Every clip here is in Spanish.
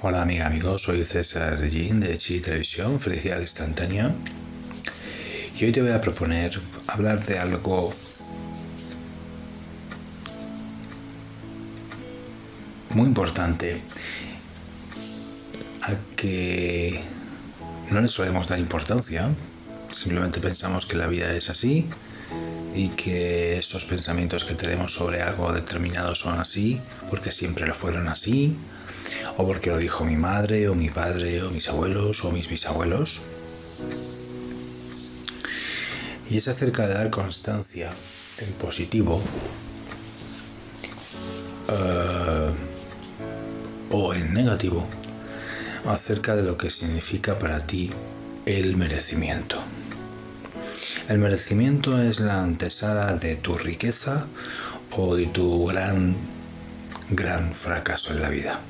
Hola amiga, amigos, soy César Jean de Chi Televisión, Felicidad Instantánea. Y hoy te voy a proponer hablar de algo muy importante al que no le solemos dar importancia. Simplemente pensamos que la vida es así y que esos pensamientos que tenemos sobre algo determinado son así porque siempre lo fueron así o porque lo dijo mi madre o mi padre o mis abuelos o mis bisabuelos. Y es acerca de dar constancia en positivo eh, o en negativo acerca de lo que significa para ti el merecimiento. El merecimiento es la antesala de tu riqueza o de tu gran, gran fracaso en la vida.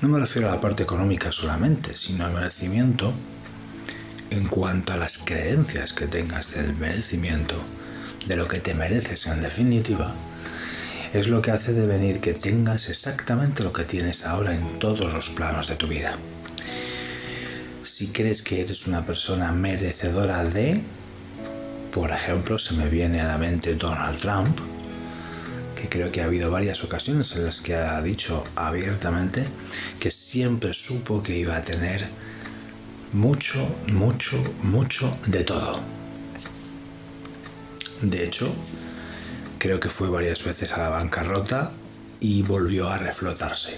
No me refiero a la parte económica solamente, sino al merecimiento en cuanto a las creencias que tengas del merecimiento, de lo que te mereces en definitiva, es lo que hace devenir que tengas exactamente lo que tienes ahora en todos los planos de tu vida. Si crees que eres una persona merecedora de, por ejemplo, se me viene a la mente Donald Trump, creo que ha habido varias ocasiones en las que ha dicho abiertamente que siempre supo que iba a tener mucho, mucho, mucho de todo. De hecho, creo que fue varias veces a la bancarrota y volvió a reflotarse.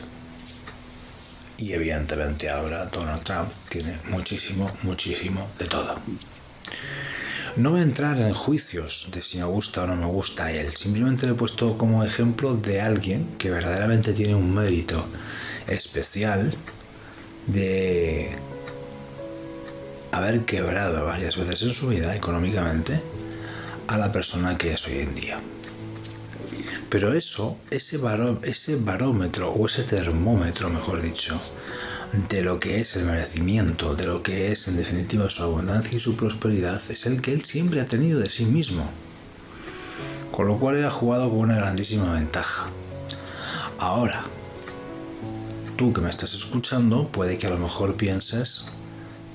Y evidentemente ahora Donald Trump tiene muchísimo, muchísimo de todo. No voy a entrar en juicios de si me gusta o no me gusta él, simplemente le he puesto como ejemplo de alguien que verdaderamente tiene un mérito especial de haber quebrado varias veces en su vida económicamente a la persona que es hoy en día. Pero eso, ese, ese barómetro o ese termómetro, mejor dicho, de lo que es el merecimiento, de lo que es en definitiva su abundancia y su prosperidad, es el que él siempre ha tenido de sí mismo. Con lo cual él ha jugado con una grandísima ventaja. Ahora, tú que me estás escuchando, puede que a lo mejor pienses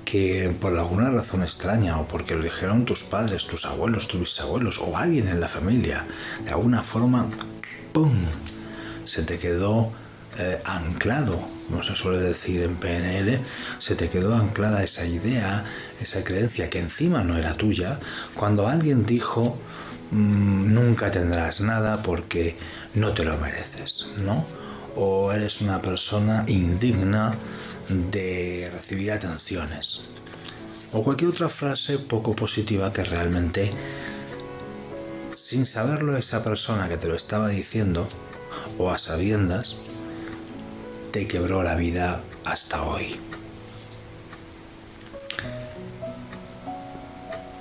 que por alguna razón extraña o porque lo dijeron tus padres, tus abuelos, tus bisabuelos o alguien en la familia, de alguna forma, ¡pum! se te quedó eh, anclado, como se suele decir en PNL, se te quedó anclada esa idea, esa creencia que encima no era tuya, cuando alguien dijo mm, nunca tendrás nada porque no te lo mereces, ¿no? O eres una persona indigna de recibir atenciones. O cualquier otra frase poco positiva que realmente, sin saberlo esa persona que te lo estaba diciendo, o a sabiendas, te quebró la vida hasta hoy.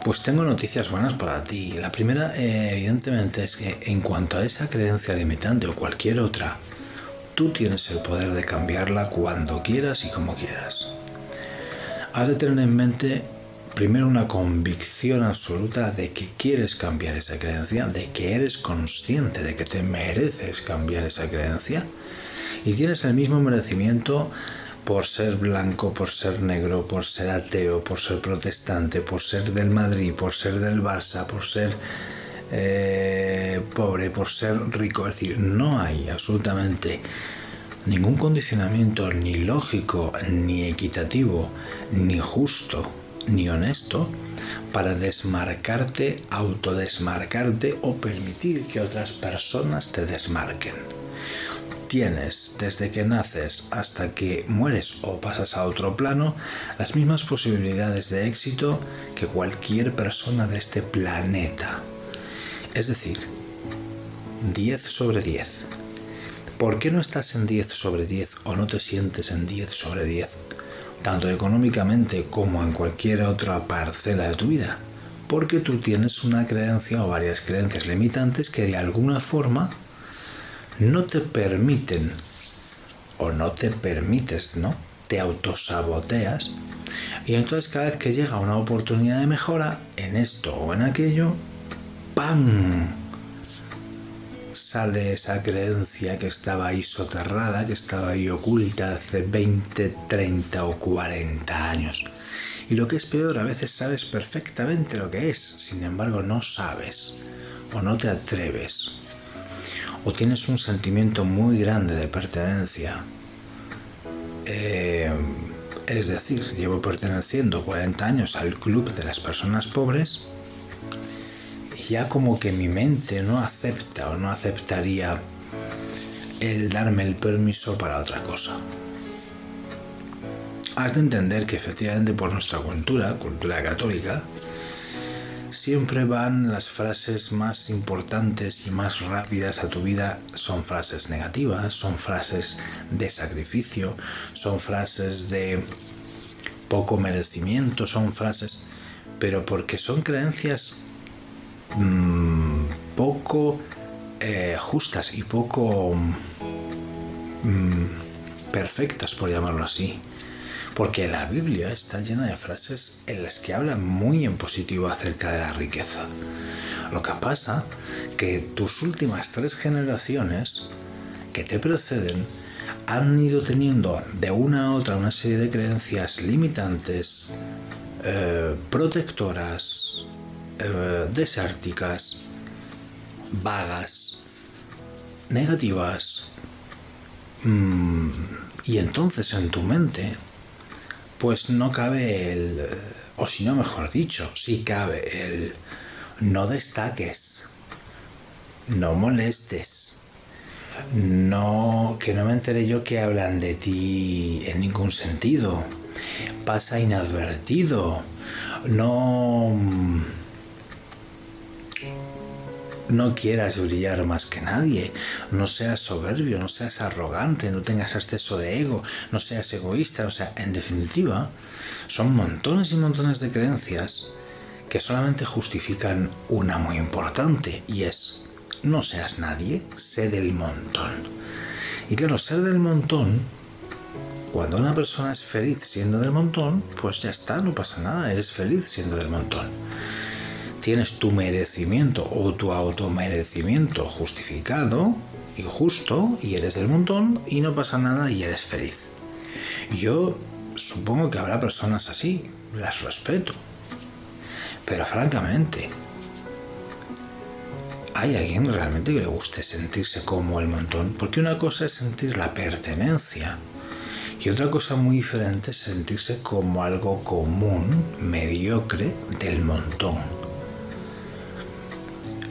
Pues tengo noticias buenas para ti. La primera, eh, evidentemente, es que en cuanto a esa creencia limitante o cualquier otra, tú tienes el poder de cambiarla cuando quieras y como quieras. Has de tener en mente primero una convicción absoluta de que quieres cambiar esa creencia, de que eres consciente de que te mereces cambiar esa creencia y tienes el mismo merecimiento por ser blanco, por ser negro, por ser ateo, por ser protestante, por ser del Madrid, por ser del Barça, por ser eh, pobre, por ser rico. Es decir, no hay absolutamente ningún condicionamiento ni lógico, ni equitativo, ni justo, ni honesto para desmarcarte, autodesmarcarte o permitir que otras personas te desmarquen tienes desde que naces hasta que mueres o pasas a otro plano las mismas posibilidades de éxito que cualquier persona de este planeta. Es decir, 10 sobre 10. ¿Por qué no estás en 10 sobre 10 o no te sientes en 10 sobre 10? Tanto económicamente como en cualquier otra parcela de tu vida. Porque tú tienes una creencia o varias creencias limitantes que de alguna forma no te permiten o no te permites, ¿no? Te autosaboteas y entonces cada vez que llega una oportunidad de mejora en esto o en aquello, ¡pam! sale esa creencia que estaba ahí soterrada, que estaba ahí oculta hace 20, 30 o 40 años. Y lo que es peor, a veces sabes perfectamente lo que es, sin embargo no sabes o no te atreves o tienes un sentimiento muy grande de pertenencia. Eh, es decir, llevo perteneciendo 40 años al club de las personas pobres y ya como que mi mente no acepta o no aceptaría el darme el permiso para otra cosa. Has de entender que efectivamente por nuestra cultura, cultura católica, siempre van las frases más importantes y más rápidas a tu vida, son frases negativas, son frases de sacrificio, son frases de poco merecimiento, son frases, pero porque son creencias mmm, poco eh, justas y poco mmm, perfectas, por llamarlo así. Porque la Biblia está llena de frases en las que habla muy en positivo acerca de la riqueza. Lo que pasa que tus últimas tres generaciones que te preceden han ido teniendo de una a otra una serie de creencias limitantes, eh, protectoras, eh, desérticas, vagas, negativas. Mm, y entonces en tu mente pues no cabe el, o si no, mejor dicho, sí cabe el no destaques, no molestes, no, que no me enteré yo que hablan de ti en ningún sentido, pasa inadvertido, no no quieras brillar más que nadie, no seas soberbio, no seas arrogante, no tengas exceso de ego, no seas egoísta, o sea, en definitiva, son montones y montones de creencias que solamente justifican una muy importante y es no seas nadie, sé del montón. Y claro, ser del montón, cuando una persona es feliz siendo del montón, pues ya está, no pasa nada, eres feliz siendo del montón tienes tu merecimiento o tu automerecimiento justificado y justo y eres del montón y no pasa nada y eres feliz. Yo supongo que habrá personas así, las respeto. Pero francamente, ¿hay alguien realmente que le guste sentirse como el montón? Porque una cosa es sentir la pertenencia y otra cosa muy diferente es sentirse como algo común, mediocre del montón.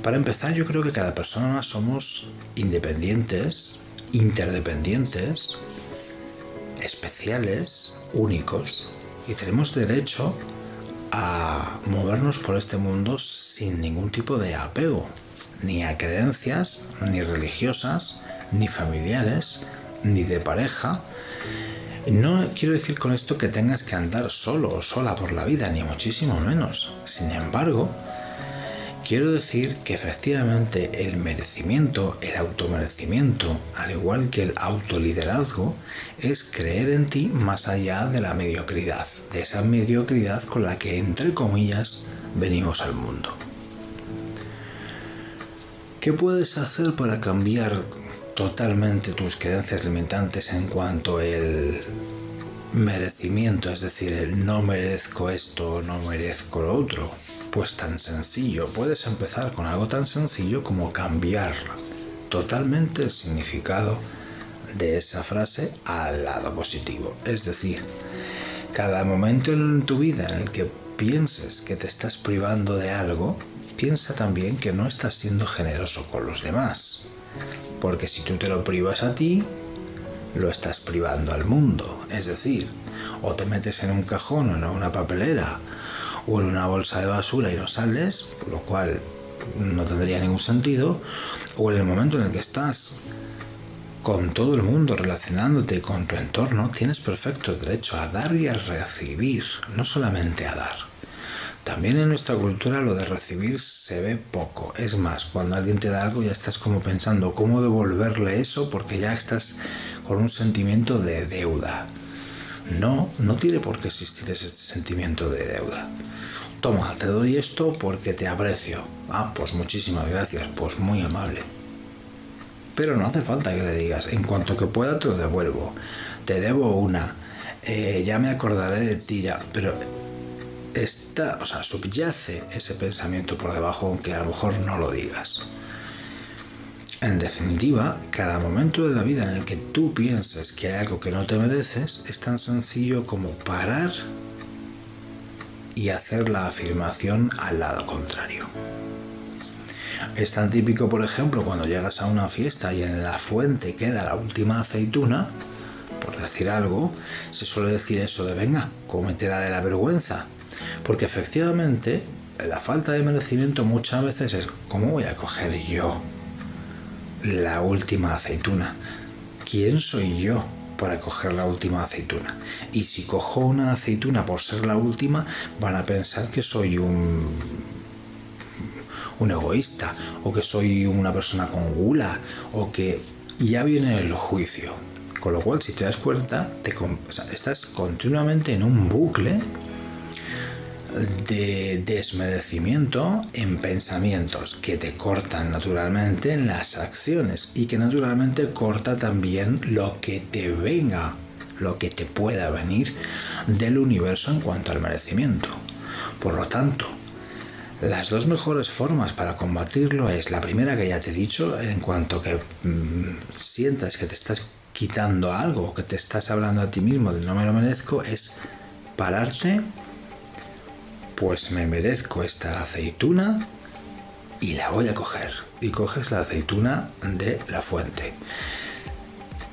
Para empezar, yo creo que cada persona somos independientes, interdependientes, especiales, únicos, y tenemos derecho a movernos por este mundo sin ningún tipo de apego, ni a creencias, ni religiosas, ni familiares, ni de pareja. No quiero decir con esto que tengas que andar solo o sola por la vida, ni muchísimo menos. Sin embargo, Quiero decir que efectivamente el merecimiento, el automerecimiento, al igual que el autoliderazgo, es creer en ti más allá de la mediocridad, de esa mediocridad con la que, entre comillas, venimos al mundo. ¿Qué puedes hacer para cambiar totalmente tus creencias limitantes en cuanto al merecimiento, es decir, el no merezco esto, no merezco lo otro? Pues tan sencillo, puedes empezar con algo tan sencillo como cambiar totalmente el significado de esa frase al lado positivo. Es decir, cada momento en tu vida en el que pienses que te estás privando de algo, piensa también que no estás siendo generoso con los demás. Porque si tú te lo privas a ti, lo estás privando al mundo. Es decir, o te metes en un cajón o en una papelera o en una bolsa de basura y no sales, lo cual no tendría ningún sentido, o en el momento en el que estás con todo el mundo relacionándote con tu entorno, tienes perfecto derecho a dar y a recibir, no solamente a dar. También en nuestra cultura lo de recibir se ve poco. Es más, cuando alguien te da algo ya estás como pensando cómo devolverle eso porque ya estás con un sentimiento de deuda. No, no tiene por qué existir ese sentimiento de deuda. Toma, te doy esto porque te aprecio. Ah, pues muchísimas gracias, pues muy amable. Pero no hace falta que le digas, en cuanto que pueda te lo devuelvo. Te debo una. Eh, ya me acordaré de ti ya. Pero está, o sea, subyace ese pensamiento por debajo, aunque a lo mejor no lo digas. En definitiva, cada momento de la vida en el que tú pienses que hay algo que no te mereces es tan sencillo como parar y hacer la afirmación al lado contrario. Es tan típico, por ejemplo, cuando llegas a una fiesta y en la fuente queda la última aceituna, por decir algo, se suele decir eso de venga, cómetela de la vergüenza. Porque efectivamente, la falta de merecimiento muchas veces es, ¿cómo voy a coger yo la última aceituna? ¿Quién soy yo para coger la última aceituna? Y si cojo una aceituna por ser la última, van a pensar que soy un egoísta o que soy una persona con gula o que ya viene el juicio. Con lo cual, si te das cuenta, te, estás continuamente en un bucle de desmerecimiento en pensamientos que te cortan naturalmente en las acciones y que naturalmente corta también lo que te venga, lo que te pueda venir del universo en cuanto al merecimiento. Por lo tanto, las dos mejores formas para combatirlo es la primera que ya te he dicho, en cuanto que mm, sientas que te estás quitando algo, que te estás hablando a ti mismo de no me lo merezco, es pararte, pues me merezco esta aceituna y la voy a coger. Y coges la aceituna de la fuente.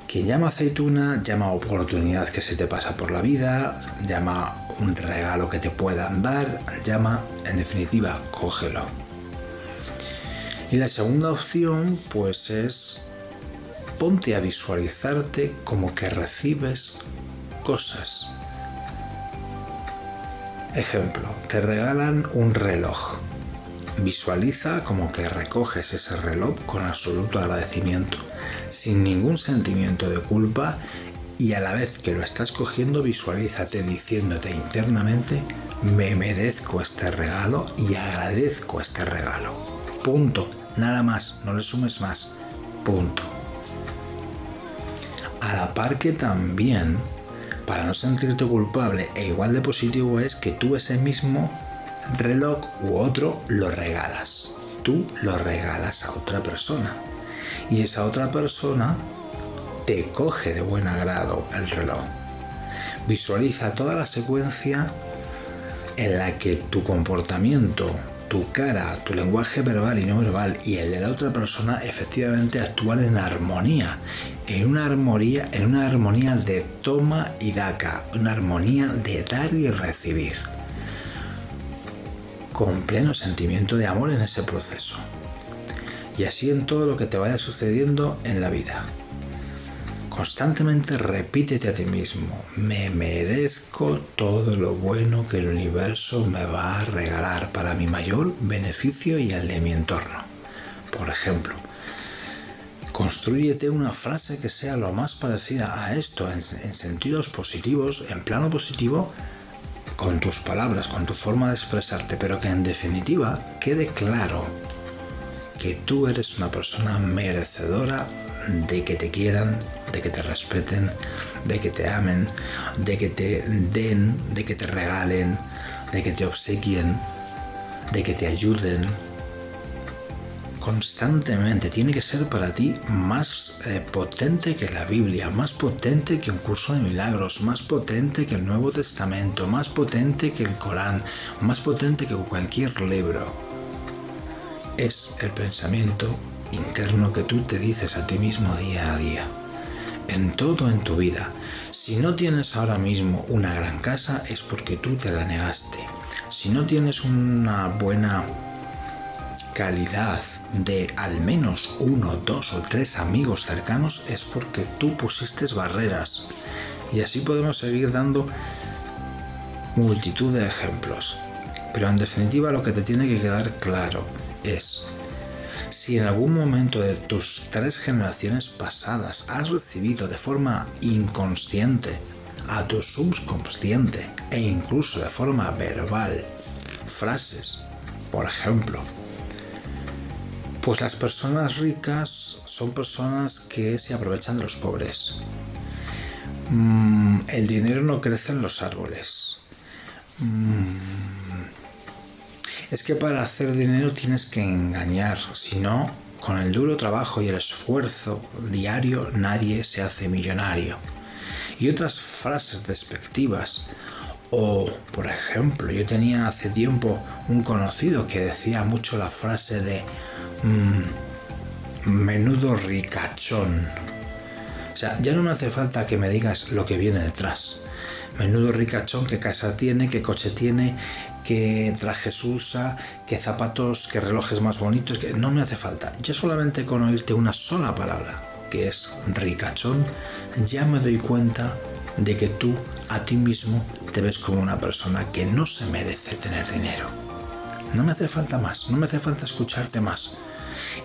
Quien llama aceituna llama oportunidad que se te pasa por la vida, llama un regalo que te puedan dar, llama, en definitiva, cógelo. Y la segunda opción, pues es ponte a visualizarte como que recibes cosas. Ejemplo, te regalan un reloj. Visualiza como que recoges ese reloj con absoluto agradecimiento sin ningún sentimiento de culpa y a la vez que lo estás cogiendo visualízate diciéndote internamente me merezco este regalo y agradezco este regalo. Punto. Nada más, no le sumes más. Punto. A la par que también, para no sentirte culpable e igual de positivo es que tú ese mismo reloj u otro lo regalas. Tú lo regalas a otra persona y esa otra persona te coge de buen agrado el reloj. Visualiza toda la secuencia en la que tu comportamiento, tu cara, tu lenguaje verbal y no verbal y el de la otra persona efectivamente actúan en armonía, en una armonía, en una armonía de toma y daca, una armonía de dar y recibir, con pleno sentimiento de amor en ese proceso y así en todo lo que te vaya sucediendo en la vida. Constantemente repítete a ti mismo, me merezco todo lo bueno que el universo me va a regalar para mi mayor beneficio y el de mi entorno. Por ejemplo, construyete una frase que sea lo más parecida a esto en, en sentidos positivos, en plano positivo, con tus palabras, con tu forma de expresarte, pero que en definitiva quede claro que tú eres una persona merecedora de que te quieran, de que te respeten, de que te amen, de que te den, de que te regalen, de que te obsequien, de que te ayuden. Constantemente tiene que ser para ti más eh, potente que la Biblia, más potente que un curso de milagros, más potente que el Nuevo Testamento, más potente que el Corán, más potente que cualquier libro es el pensamiento interno que tú te dices a ti mismo día a día. En todo en tu vida. Si no tienes ahora mismo una gran casa es porque tú te la negaste. Si no tienes una buena calidad de al menos uno, dos o tres amigos cercanos es porque tú pusiste barreras. Y así podemos seguir dando multitud de ejemplos. Pero en definitiva lo que te tiene que quedar claro es, si en algún momento de tus tres generaciones pasadas has recibido de forma inconsciente a tu subconsciente e incluso de forma verbal frases, por ejemplo, Pues las personas ricas son personas que se aprovechan de los pobres. Mm, el dinero no crece en los árboles. Mm, es que para hacer dinero tienes que engañar, si no, con el duro trabajo y el esfuerzo diario nadie se hace millonario. Y otras frases despectivas. O, por ejemplo, yo tenía hace tiempo un conocido que decía mucho la frase de mm, menudo ricachón. O sea, ya no me hace falta que me digas lo que viene detrás. Menudo ricachón, qué casa tiene, qué coche tiene, qué trajes usa, qué zapatos, qué relojes más bonitos, que no me hace falta. Yo solamente con oírte una sola palabra, que es ricachón, ya me doy cuenta de que tú a ti mismo te ves como una persona que no se merece tener dinero. No me hace falta más, no me hace falta escucharte más.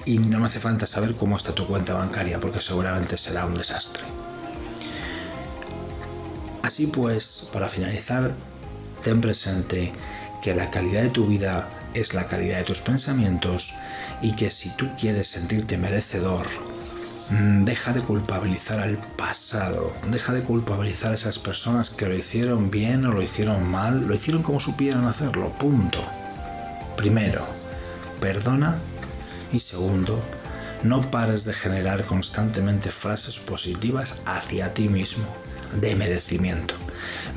Y no me hace falta saber cómo está tu cuenta bancaria, porque seguramente será un desastre. Así pues, para finalizar, ten presente que la calidad de tu vida es la calidad de tus pensamientos y que si tú quieres sentirte merecedor, deja de culpabilizar al pasado, deja de culpabilizar a esas personas que lo hicieron bien o lo hicieron mal, lo hicieron como supieran hacerlo, punto. Primero, perdona y segundo, no pares de generar constantemente frases positivas hacia ti mismo de merecimiento.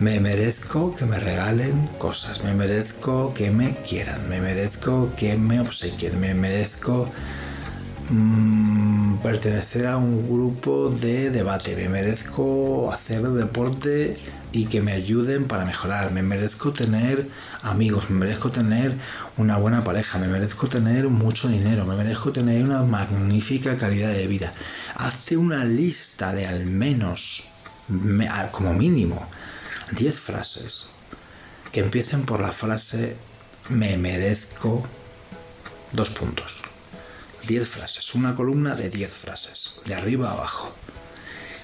Me merezco que me regalen cosas, me merezco que me quieran, me merezco que me obsequien, me merezco mm, pertenecer a un grupo de debate, me merezco hacer deporte y que me ayuden para mejorar, me merezco tener amigos, me merezco tener una buena pareja, me merezco tener mucho dinero, me merezco tener una magnífica calidad de vida. Hazte una lista de al menos como mínimo 10 frases que empiecen por la frase me merezco dos puntos. 10 frases, una columna de 10 frases, de arriba a abajo.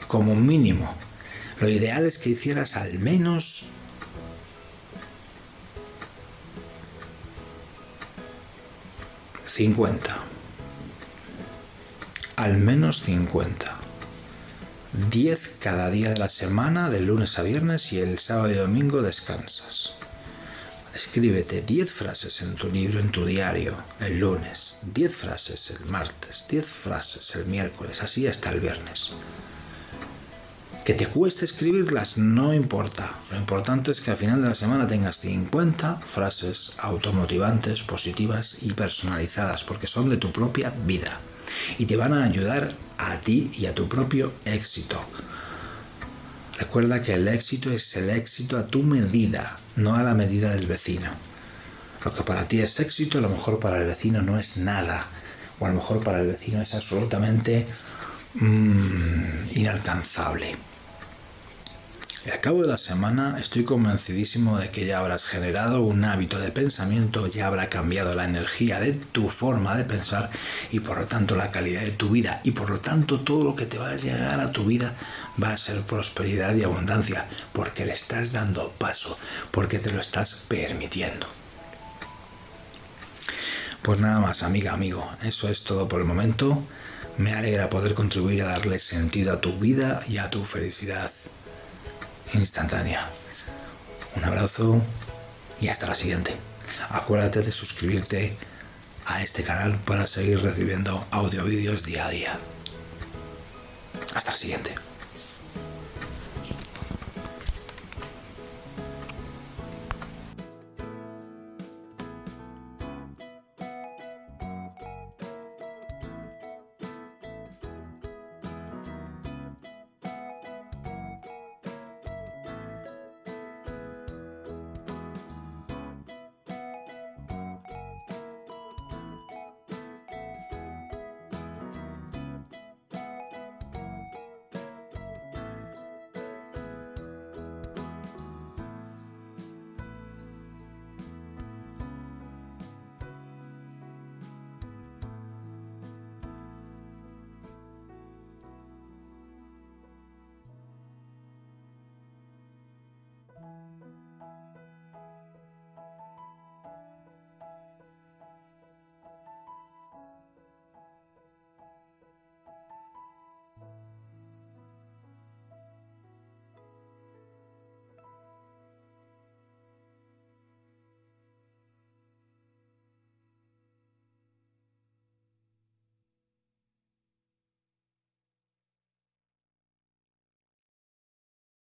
Como mínimo. Lo ideal es que hicieras al menos ...50... Al menos 50. 10 cada día de la semana, de lunes a viernes y el sábado y domingo descansas. Escríbete 10 frases en tu libro, en tu diario, el lunes, 10 frases el martes, 10 frases el miércoles, así hasta el viernes. Que te cueste escribirlas no importa. Lo importante es que al final de la semana tengas 50 frases automotivantes, positivas y personalizadas, porque son de tu propia vida y te van a ayudar a ti y a tu propio éxito. Recuerda que el éxito es el éxito a tu medida, no a la medida del vecino. Lo que para ti es éxito, a lo mejor para el vecino no es nada. O a lo mejor para el vecino es absolutamente mm, inalcanzable. Y al cabo de la semana estoy convencidísimo de que ya habrás generado un hábito de pensamiento, ya habrá cambiado la energía de tu forma de pensar y por lo tanto la calidad de tu vida y por lo tanto todo lo que te va a llegar a tu vida va a ser prosperidad y abundancia porque le estás dando paso, porque te lo estás permitiendo. Pues nada más, amiga, amigo, eso es todo por el momento. Me alegra poder contribuir a darle sentido a tu vida y a tu felicidad instantánea. Un abrazo y hasta la siguiente. Acuérdate de suscribirte a este canal para seguir recibiendo audio vídeos día a día. Hasta la siguiente.